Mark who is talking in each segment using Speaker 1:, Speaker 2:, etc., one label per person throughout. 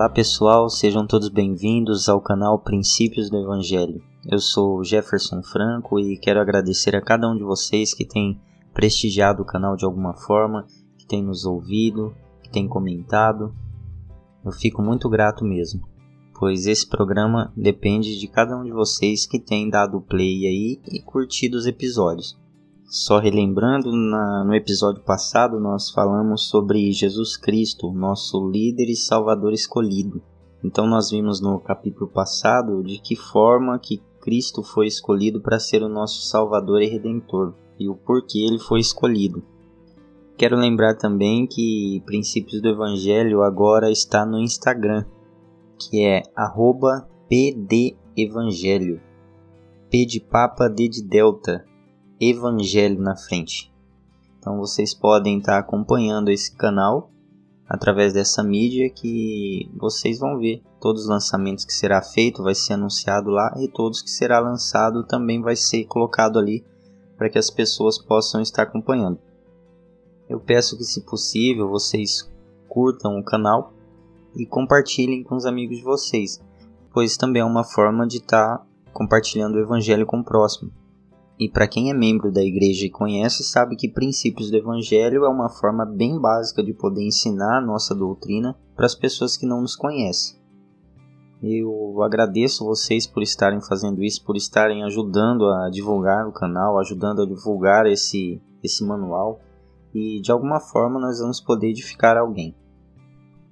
Speaker 1: Olá pessoal, sejam todos bem-vindos ao canal Princípios do Evangelho. Eu sou Jefferson Franco e quero agradecer a cada um de vocês que tem prestigiado o canal de alguma forma, que tem nos ouvido, que tem comentado. Eu fico muito grato mesmo, pois esse programa depende de cada um de vocês que tem dado play aí e curtido os episódios. Só relembrando, na, no episódio passado nós falamos sobre Jesus Cristo, nosso líder e salvador escolhido. Então nós vimos no capítulo passado de que forma que Cristo foi escolhido para ser o nosso salvador e redentor e o porquê ele foi escolhido. Quero lembrar também que Princípios do Evangelho agora está no Instagram, que é @pdevangelho. P de Papa, D de Delta, Evangelho na frente. Então vocês podem estar acompanhando esse canal através dessa mídia que vocês vão ver todos os lançamentos que será feito vai ser anunciado lá e todos que será lançado também vai ser colocado ali para que as pessoas possam estar acompanhando. Eu peço que se possível vocês curtam o canal e compartilhem com os amigos de vocês, pois também é uma forma de estar compartilhando o evangelho com o próximo. E para quem é membro da igreja e conhece, sabe que princípios do evangelho é uma forma bem básica de poder ensinar a nossa doutrina para as pessoas que não nos conhecem. Eu agradeço vocês por estarem fazendo isso, por estarem ajudando a divulgar o canal, ajudando a divulgar esse, esse manual e de alguma forma nós vamos poder edificar alguém.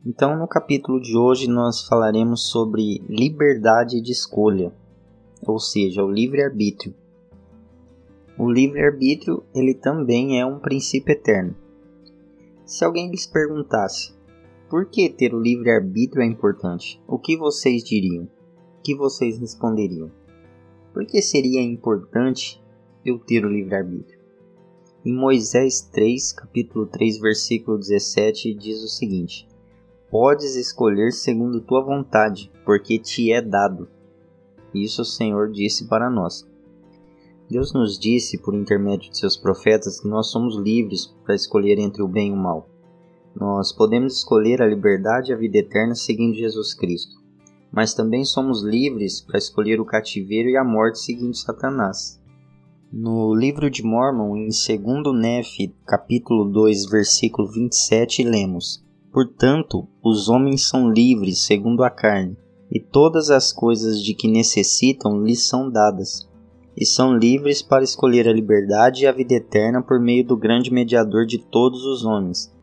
Speaker 1: Então, no capítulo de hoje, nós falaremos sobre liberdade de escolha, ou seja, o livre-arbítrio. O livre-arbítrio, ele também é um princípio eterno. Se alguém lhes perguntasse, por que ter o livre-arbítrio é importante? O que vocês diriam? O que vocês responderiam? Por que seria importante eu ter o livre-arbítrio? Em Moisés 3, capítulo 3, versículo 17, diz o seguinte: Podes escolher segundo tua vontade, porque te é dado. Isso o Senhor disse para nós. Deus nos disse, por intermédio de seus profetas, que nós somos livres para escolher entre o bem e o mal. Nós podemos escolher a liberdade e a vida eterna seguindo Jesus Cristo, mas também somos livres para escolher o cativeiro e a morte seguindo Satanás. No livro de Mormon, em 2 Nefe, capítulo 2, versículo 27, lemos: Portanto, os homens são livres segundo a carne, e todas as coisas de que necessitam lhes são dadas e são livres para escolher a liberdade e a vida eterna por meio do grande mediador de todos os homens,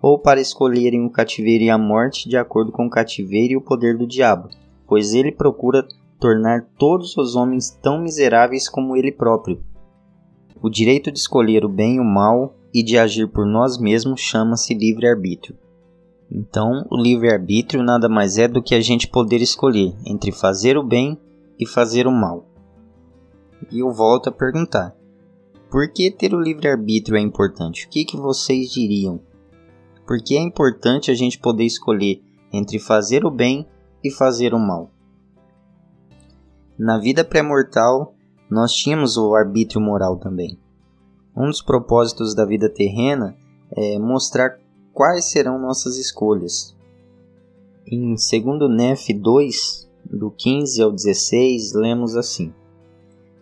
Speaker 1: ou para escolherem o cativeiro e a morte de acordo com o cativeiro e o poder do diabo, pois ele procura tornar todos os homens tão miseráveis como ele próprio. O direito de escolher o bem e o mal e de agir por nós mesmos chama-se livre-arbítrio. Então, o livre-arbítrio nada mais é do que a gente poder escolher entre fazer o bem e fazer o mal. E eu volto a perguntar: por que ter o livre-arbítrio é importante? O que, que vocês diriam? Por que é importante a gente poder escolher entre fazer o bem e fazer o mal? Na vida pré-mortal, nós tínhamos o arbítrio moral também. Um dos propósitos da vida terrena é mostrar quais serão nossas escolhas. Em 2 Nef 2, do 15 ao 16, lemos assim: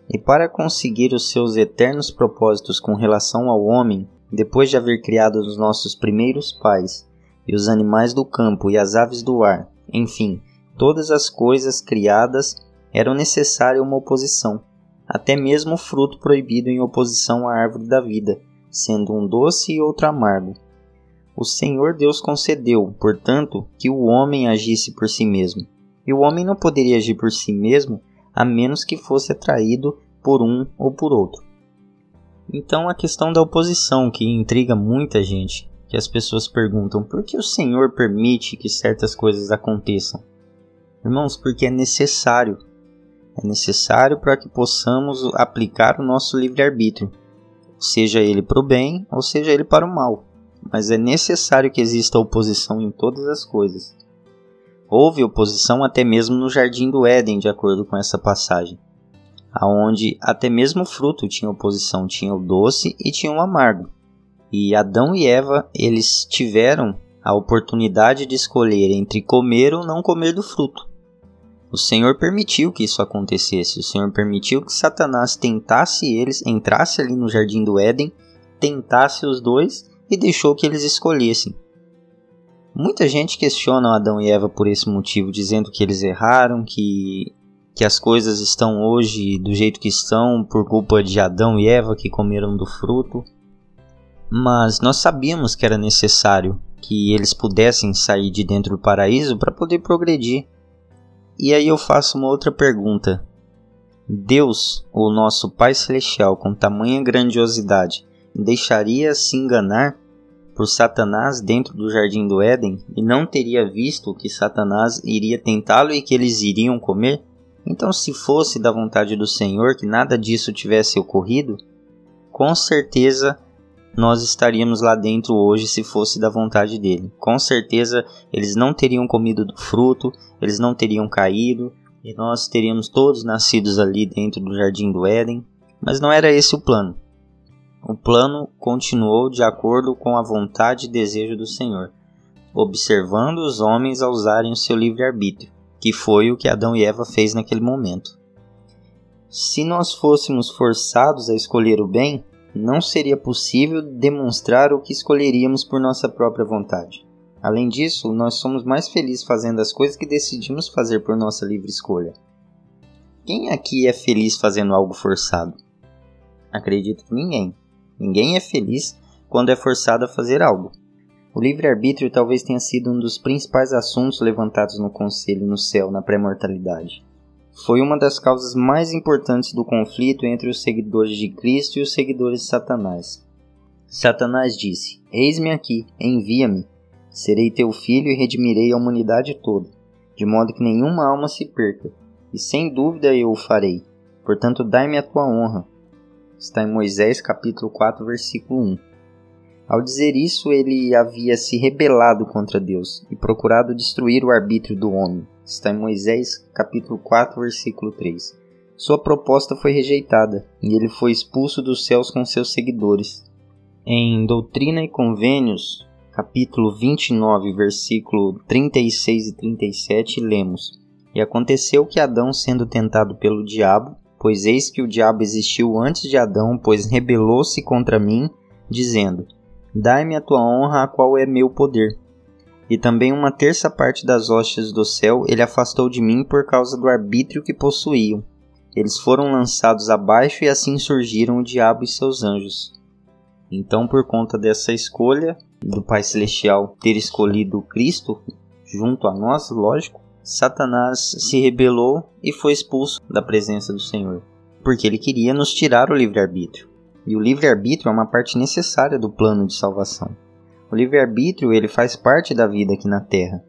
Speaker 1: e para conseguir os seus eternos propósitos com relação ao homem, depois de haver criado os nossos primeiros pais, e os animais do campo e as aves do ar, enfim, todas as coisas criadas, era necessária uma oposição, até mesmo o fruto proibido em oposição à árvore da vida, sendo um doce e outro amargo. O Senhor Deus concedeu, portanto, que o homem agisse por si mesmo. E o homem não poderia agir por si mesmo a menos que fosse atraído por um ou por outro. Então a questão da oposição que intriga muita gente, que as pessoas perguntam por que o Senhor permite que certas coisas aconteçam? Irmãos, porque é necessário. É necessário para que possamos aplicar o nosso livre-arbítrio, seja ele para o bem ou seja ele para o mal. Mas é necessário que exista oposição em todas as coisas. Houve oposição até mesmo no jardim do Éden, de acordo com essa passagem, aonde até mesmo o fruto tinha oposição, tinha o doce e tinha o amargo. E Adão e Eva, eles tiveram a oportunidade de escolher entre comer ou não comer do fruto. O Senhor permitiu que isso acontecesse. O Senhor permitiu que Satanás tentasse eles, entrasse ali no jardim do Éden, tentasse os dois e deixou que eles escolhessem. Muita gente questiona Adão e Eva por esse motivo, dizendo que eles erraram, que, que as coisas estão hoje do jeito que estão por culpa de Adão e Eva que comeram do fruto. Mas nós sabíamos que era necessário que eles pudessem sair de dentro do paraíso para poder progredir. E aí eu faço uma outra pergunta. Deus, o nosso Pai Celestial, com tamanha grandiosidade, deixaria se enganar por Satanás dentro do jardim do Éden e não teria visto que Satanás iria tentá-lo e que eles iriam comer? Então, se fosse da vontade do Senhor que nada disso tivesse ocorrido, com certeza nós estaríamos lá dentro hoje se fosse da vontade dele. Com certeza eles não teriam comido do fruto, eles não teriam caído, e nós teríamos todos nascidos ali dentro do jardim do Éden. Mas não era esse o plano. O plano continuou de acordo com a vontade e desejo do Senhor, observando os homens a usarem o seu livre-arbítrio, que foi o que Adão e Eva fez naquele momento. Se nós fôssemos forçados a escolher o bem, não seria possível demonstrar o que escolheríamos por nossa própria vontade. Além disso, nós somos mais felizes fazendo as coisas que decidimos fazer por nossa livre escolha. Quem aqui é feliz fazendo algo forçado? Acredito que ninguém. Ninguém é feliz quando é forçado a fazer algo. O livre-arbítrio talvez tenha sido um dos principais assuntos levantados no Conselho no céu na pré-mortalidade foi uma das causas mais importantes do conflito entre os seguidores de Cristo e os seguidores de Satanás. Satanás disse: Eis-me aqui, envia-me. Serei teu filho e redimirei a humanidade toda, de modo que nenhuma alma se perca, e sem dúvida eu o farei. Portanto, dai-me a tua honra. Está em Moisés capítulo 4, versículo 1. Ao dizer isso, ele havia se rebelado contra Deus e procurado destruir o arbítrio do homem está em Moisés capítulo 4, versículo 3. Sua proposta foi rejeitada e ele foi expulso dos céus com seus seguidores. Em Doutrina e Convênios, capítulo 29, versículo 36 e 37, lemos: E aconteceu que Adão, sendo tentado pelo diabo, pois eis que o diabo existiu antes de Adão, pois rebelou-se contra mim, dizendo: Dai-me a tua honra, a qual é meu poder e também uma terça parte das hostes do céu ele afastou de mim por causa do arbítrio que possuíam. Eles foram lançados abaixo e assim surgiram o diabo e seus anjos. Então, por conta dessa escolha do Pai Celestial ter escolhido Cristo junto a nós, lógico, Satanás se rebelou e foi expulso da presença do Senhor, porque ele queria nos tirar o livre-arbítrio. E o livre-arbítrio é uma parte necessária do plano de salvação. O livre-arbítrio ele faz parte da vida aqui na Terra.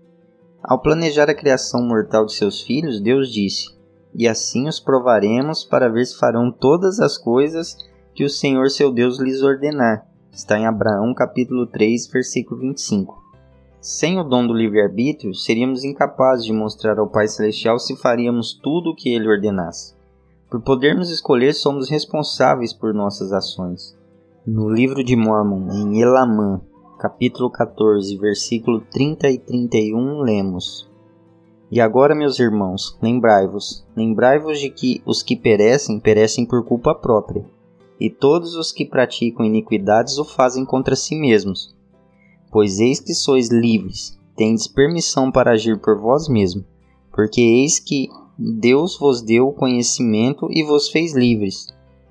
Speaker 1: Ao planejar a criação mortal de seus filhos, Deus disse: E assim os provaremos para ver se farão todas as coisas que o Senhor seu Deus lhes ordenar. Está em Abraão capítulo 3, versículo 25. Sem o dom do livre-arbítrio, seríamos incapazes de mostrar ao Pai Celestial se faríamos tudo o que ele ordenasse. Por podermos escolher, somos responsáveis por nossas ações. No livro de Mormon, em Elamã, capítulo 14, versículo 30 e 31, lemos: E agora, meus irmãos, lembrai-vos, lembrai-vos de que os que perecem, perecem por culpa própria, e todos os que praticam iniquidades o fazem contra si mesmos. Pois eis que sois livres, tendes permissão para agir por vós mesmos, porque eis que Deus vos deu o conhecimento e vos fez livres.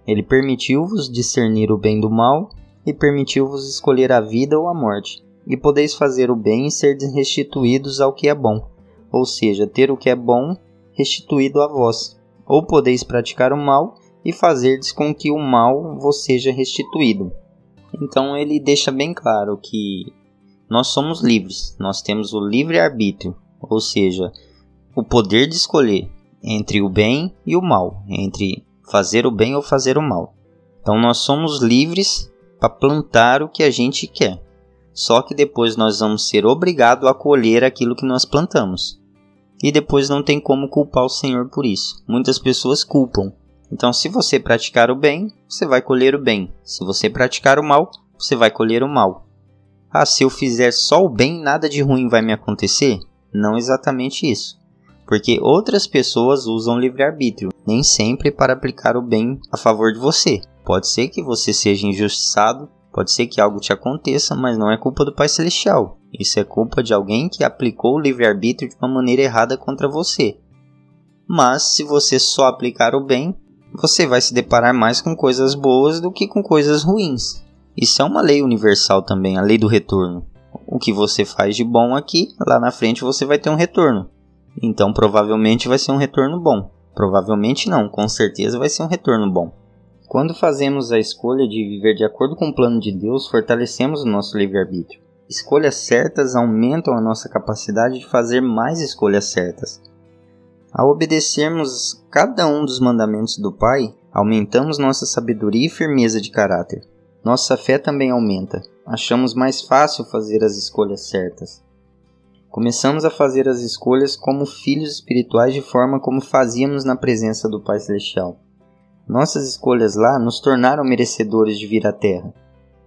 Speaker 1: Ele permitiu-vos discernir o bem do mal e permitiu-vos escolher a vida ou a morte, e podeis fazer o bem e ser restituídos ao que é bom, ou seja, ter o que é bom restituído a vós, ou podeis praticar o mal e fazerdes com que o mal vos seja restituído. Então ele deixa bem claro que nós somos livres, nós temos o livre arbítrio, ou seja, o poder de escolher entre o bem e o mal, entre fazer o bem ou fazer o mal. Então nós somos livres para plantar o que a gente quer. Só que depois nós vamos ser obrigados a colher aquilo que nós plantamos. E depois não tem como culpar o Senhor por isso. Muitas pessoas culpam. Então, se você praticar o bem, você vai colher o bem. Se você praticar o mal, você vai colher o mal. Ah, se eu fizer só o bem, nada de ruim vai me acontecer? Não exatamente isso. Porque outras pessoas usam livre-arbítrio, nem sempre para aplicar o bem a favor de você. Pode ser que você seja injustiçado, pode ser que algo te aconteça, mas não é culpa do Pai Celestial. Isso é culpa de alguém que aplicou o livre-arbítrio de uma maneira errada contra você. Mas se você só aplicar o bem, você vai se deparar mais com coisas boas do que com coisas ruins. Isso é uma lei universal também, a lei do retorno. O que você faz de bom aqui, lá na frente você vai ter um retorno. Então provavelmente vai ser um retorno bom. Provavelmente não, com certeza vai ser um retorno bom. Quando fazemos a escolha de viver de acordo com o plano de Deus, fortalecemos o nosso livre-arbítrio. Escolhas certas aumentam a nossa capacidade de fazer mais escolhas certas. Ao obedecermos cada um dos mandamentos do Pai, aumentamos nossa sabedoria e firmeza de caráter. Nossa fé também aumenta. Achamos mais fácil fazer as escolhas certas. Começamos a fazer as escolhas como filhos espirituais de forma como fazíamos na presença do Pai Celestial. Nossas escolhas lá nos tornaram merecedores de vir à Terra.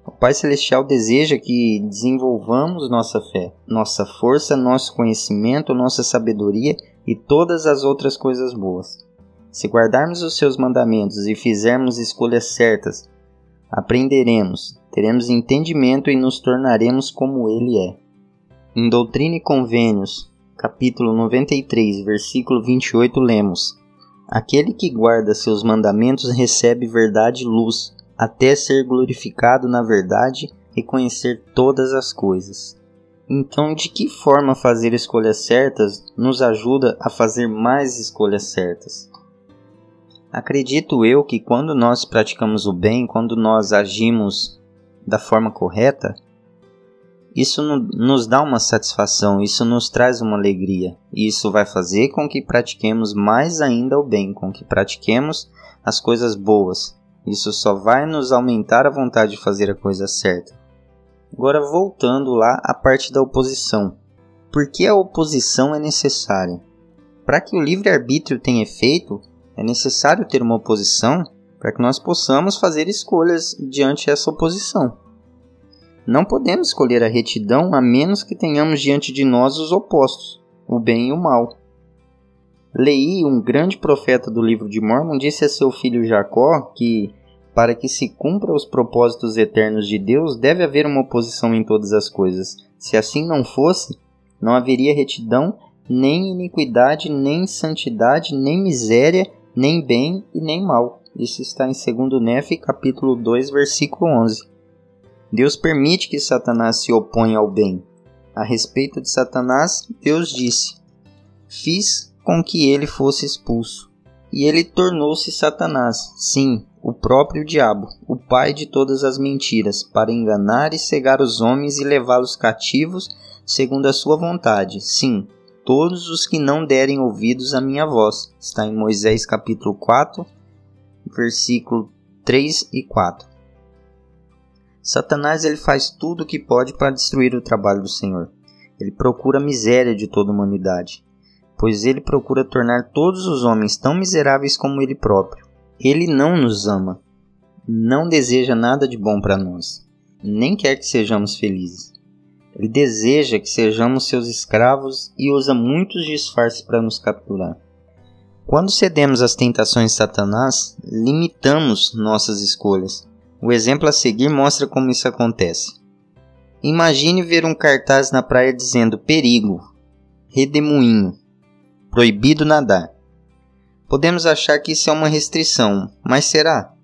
Speaker 1: O Pai Celestial deseja que desenvolvamos nossa fé, nossa força, nosso conhecimento, nossa sabedoria e todas as outras coisas boas. Se guardarmos os seus mandamentos e fizermos escolhas certas, aprenderemos, teremos entendimento e nos tornaremos como Ele é. Em Doutrina e Convênios, capítulo 93, versículo 28, lemos: Aquele que guarda seus mandamentos recebe verdade e luz, até ser glorificado na verdade e conhecer todas as coisas. Então, de que forma fazer escolhas certas nos ajuda a fazer mais escolhas certas? Acredito eu que quando nós praticamos o bem, quando nós agimos da forma correta, isso nos dá uma satisfação, isso nos traz uma alegria. E isso vai fazer com que pratiquemos mais ainda o bem, com que pratiquemos as coisas boas. Isso só vai nos aumentar a vontade de fazer a coisa certa. Agora voltando lá à parte da oposição. Por que a oposição é necessária? Para que o livre-arbítrio tenha efeito, é necessário ter uma oposição para que nós possamos fazer escolhas diante dessa oposição. Não podemos escolher a retidão a menos que tenhamos diante de nós os opostos, o bem e o mal. Lei, um grande profeta do livro de Mormon, disse a seu filho Jacó que, para que se cumpra os propósitos eternos de Deus, deve haver uma oposição em todas as coisas. Se assim não fosse, não haveria retidão, nem iniquidade, nem santidade, nem miséria, nem bem e nem mal. Isso está em 2 Nefe, capítulo 2, versículo 11. Deus permite que Satanás se oponha ao bem. A respeito de Satanás, Deus disse: Fiz com que ele fosse expulso. E ele tornou-se Satanás, sim, o próprio diabo, o pai de todas as mentiras, para enganar e cegar os homens e levá-los cativos segundo a sua vontade. Sim, todos os que não derem ouvidos à minha voz. Está em Moisés capítulo 4, versículo 3 e 4. Satanás ele faz tudo o que pode para destruir o trabalho do Senhor. Ele procura a miséria de toda a humanidade, pois ele procura tornar todos os homens tão miseráveis como ele próprio. Ele não nos ama, não deseja nada de bom para nós, nem quer que sejamos felizes. Ele deseja que sejamos seus escravos e usa muitos disfarces para nos capturar. Quando cedemos às tentações de Satanás, limitamos nossas escolhas o exemplo a seguir mostra como isso acontece. Imagine ver um cartaz na praia dizendo perigo, redemoinho, proibido nadar. Podemos achar que isso é uma restrição, mas será?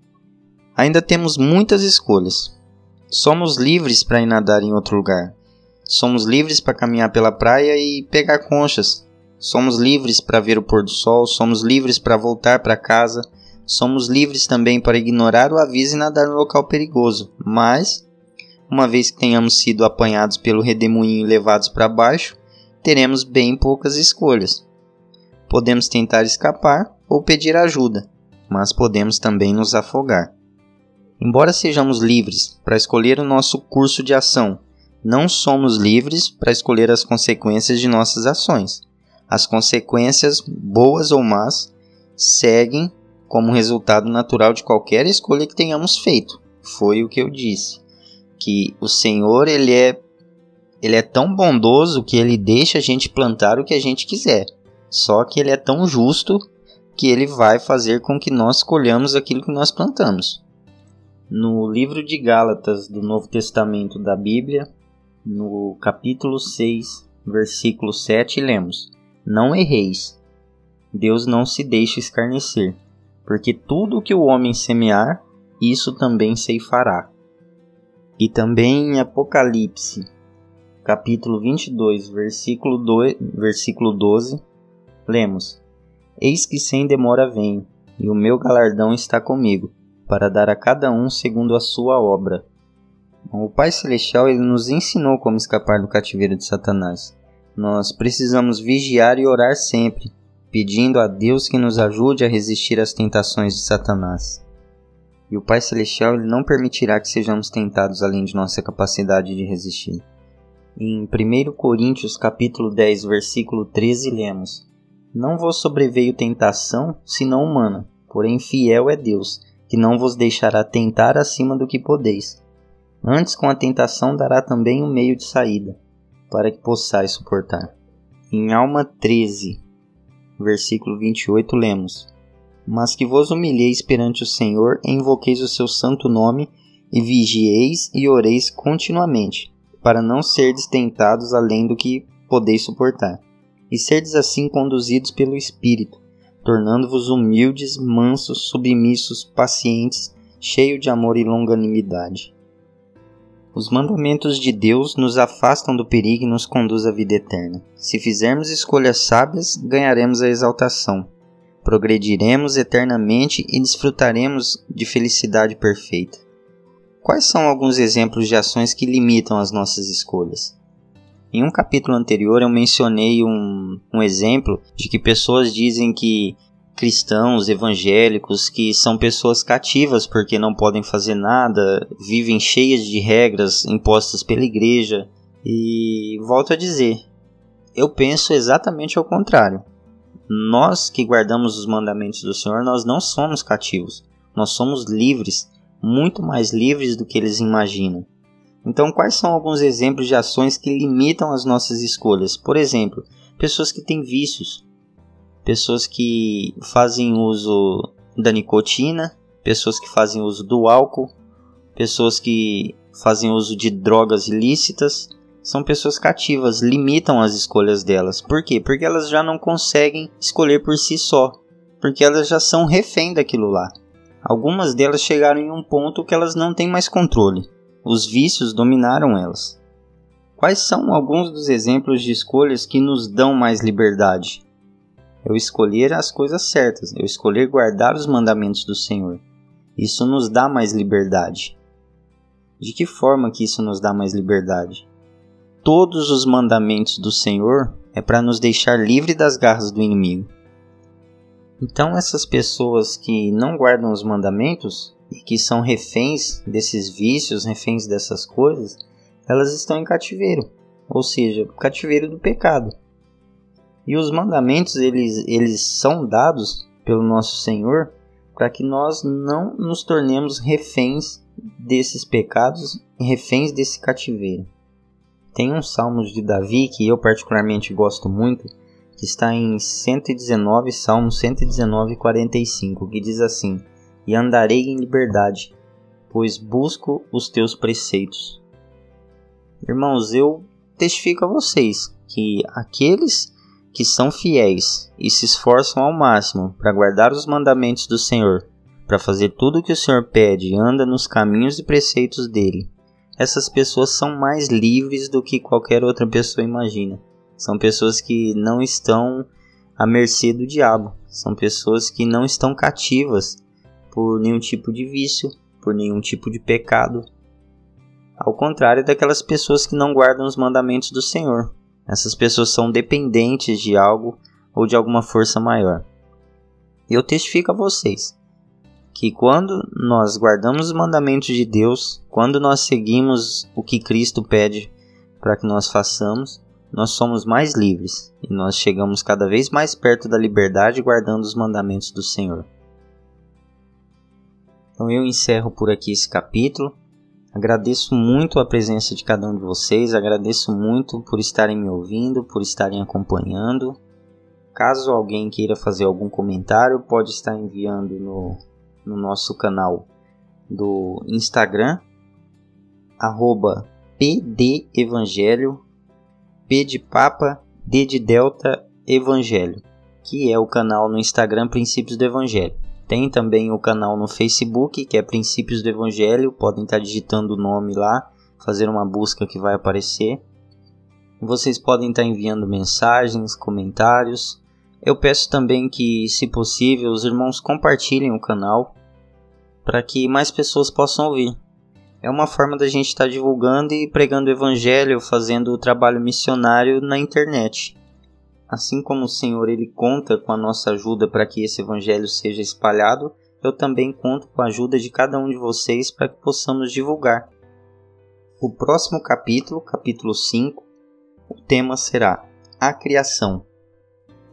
Speaker 1: Ainda temos muitas escolhas. Somos livres para ir nadar em outro lugar. Somos livres para caminhar pela praia e pegar conchas. Somos livres para ver o pôr do sol, somos livres para voltar para casa, somos livres também para ignorar o aviso e nadar no local perigoso, mas, uma vez que tenhamos sido apanhados pelo redemoinho e levados para baixo, teremos bem poucas escolhas. Podemos tentar escapar ou pedir ajuda, mas podemos também nos afogar. Embora sejamos livres para escolher o nosso curso de ação, não somos livres para escolher as consequências de nossas ações. As consequências, boas ou más, seguem como resultado natural de qualquer escolha que tenhamos feito. Foi o que eu disse, que o Senhor ele é ele é tão bondoso que ele deixa a gente plantar o que a gente quiser. Só que ele é tão justo que ele vai fazer com que nós colhamos aquilo que nós plantamos. No livro de Gálatas do Novo Testamento da Bíblia, no capítulo 6, versículo 7, lemos: Não erreis. Deus não se deixa escarnecer, porque tudo que o homem semear, isso também ceifará. E também em Apocalipse, capítulo 22, versículo, 2, versículo 12, lemos: Eis que sem demora venho, e o meu galardão está comigo, para dar a cada um segundo a sua obra. O Pai Celestial ele nos ensinou como escapar do cativeiro de Satanás. Nós precisamos vigiar e orar sempre, pedindo a Deus que nos ajude a resistir às tentações de Satanás. E o Pai Celestial ele não permitirá que sejamos tentados além de nossa capacidade de resistir. Em 1 Coríntios capítulo 10, versículo 13, lemos: não vos sobreveio tentação, senão humana, porém fiel é Deus, que não vos deixará tentar acima do que podeis. Antes, com a tentação, dará também um meio de saída, para que possais suportar. Em Alma 13, versículo 28, lemos: Mas que vos humilheis perante o Senhor, e invoqueis o seu santo nome, e vigieis e oreis continuamente, para não serdes tentados além do que podeis suportar e serdes assim conduzidos pelo Espírito, tornando-vos humildes, mansos, submissos, pacientes, cheios de amor e longanimidade. Os mandamentos de Deus nos afastam do perigo e nos conduz à vida eterna. Se fizermos escolhas sábias, ganharemos a exaltação. Progrediremos eternamente e desfrutaremos de felicidade perfeita. Quais são alguns exemplos de ações que limitam as nossas escolhas? Em um capítulo anterior eu mencionei um, um exemplo de que pessoas dizem que cristãos evangélicos que são pessoas cativas porque não podem fazer nada, vivem cheias de regras impostas pela igreja. E volto a dizer, eu penso exatamente ao contrário. Nós que guardamos os mandamentos do Senhor, nós não somos cativos. Nós somos livres, muito mais livres do que eles imaginam. Então, quais são alguns exemplos de ações que limitam as nossas escolhas? Por exemplo, pessoas que têm vícios, pessoas que fazem uso da nicotina, pessoas que fazem uso do álcool, pessoas que fazem uso de drogas ilícitas, são pessoas cativas, limitam as escolhas delas. Por quê? Porque elas já não conseguem escolher por si só, porque elas já são refém daquilo lá. Algumas delas chegaram em um ponto que elas não têm mais controle os vícios dominaram elas. Quais são alguns dos exemplos de escolhas que nos dão mais liberdade? Eu escolher as coisas certas, eu escolher guardar os mandamentos do Senhor. Isso nos dá mais liberdade. De que forma que isso nos dá mais liberdade? Todos os mandamentos do Senhor é para nos deixar livre das garras do inimigo. Então essas pessoas que não guardam os mandamentos, e que são reféns desses vícios, reféns dessas coisas, elas estão em cativeiro, ou seja, cativeiro do pecado. E os mandamentos eles, eles são dados pelo nosso Senhor para que nós não nos tornemos reféns desses pecados, reféns desse cativeiro. Tem um salmo de Davi que eu particularmente gosto muito, que está em 119, Salmo 119, 45, que diz assim: e andarei em liberdade, pois busco os teus preceitos. Irmãos, eu testifico a vocês que aqueles que são fiéis e se esforçam ao máximo para guardar os mandamentos do Senhor, para fazer tudo o que o Senhor pede e anda nos caminhos e preceitos dele, essas pessoas são mais livres do que qualquer outra pessoa imagina. São pessoas que não estão à mercê do diabo, são pessoas que não estão cativas por nenhum tipo de vício, por nenhum tipo de pecado. Ao contrário daquelas pessoas que não guardam os mandamentos do Senhor. Essas pessoas são dependentes de algo ou de alguma força maior. Eu testifico a vocês que quando nós guardamos os mandamentos de Deus, quando nós seguimos o que Cristo pede para que nós façamos, nós somos mais livres e nós chegamos cada vez mais perto da liberdade guardando os mandamentos do Senhor. Então eu encerro por aqui esse capítulo. Agradeço muito a presença de cada um de vocês, agradeço muito por estarem me ouvindo, por estarem acompanhando. Caso alguém queira fazer algum comentário, pode estar enviando no, no nosso canal do Instagram, arroba pdevangelho, p de papa, d de delta, evangelho, que é o canal no Instagram Princípios do Evangelho. Tem também o canal no Facebook, que é Princípios do Evangelho. Podem estar digitando o nome lá, fazer uma busca que vai aparecer. Vocês podem estar enviando mensagens, comentários. Eu peço também que, se possível, os irmãos compartilhem o canal para que mais pessoas possam ouvir. É uma forma da gente estar divulgando e pregando o evangelho, fazendo o trabalho missionário na internet. Assim como o Senhor ele conta com a nossa ajuda para que esse evangelho seja espalhado, eu também conto com a ajuda de cada um de vocês para que possamos divulgar. O próximo capítulo, capítulo 5, o tema será a criação,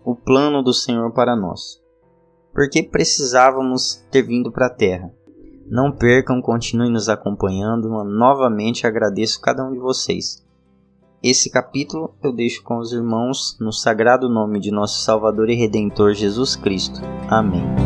Speaker 1: o plano do Senhor para nós. Por que precisávamos ter vindo para a terra? Não percam, continuem nos acompanhando. Novamente agradeço cada um de vocês. Esse capítulo eu deixo com os irmãos no sagrado nome de nosso Salvador e Redentor Jesus Cristo. Amém.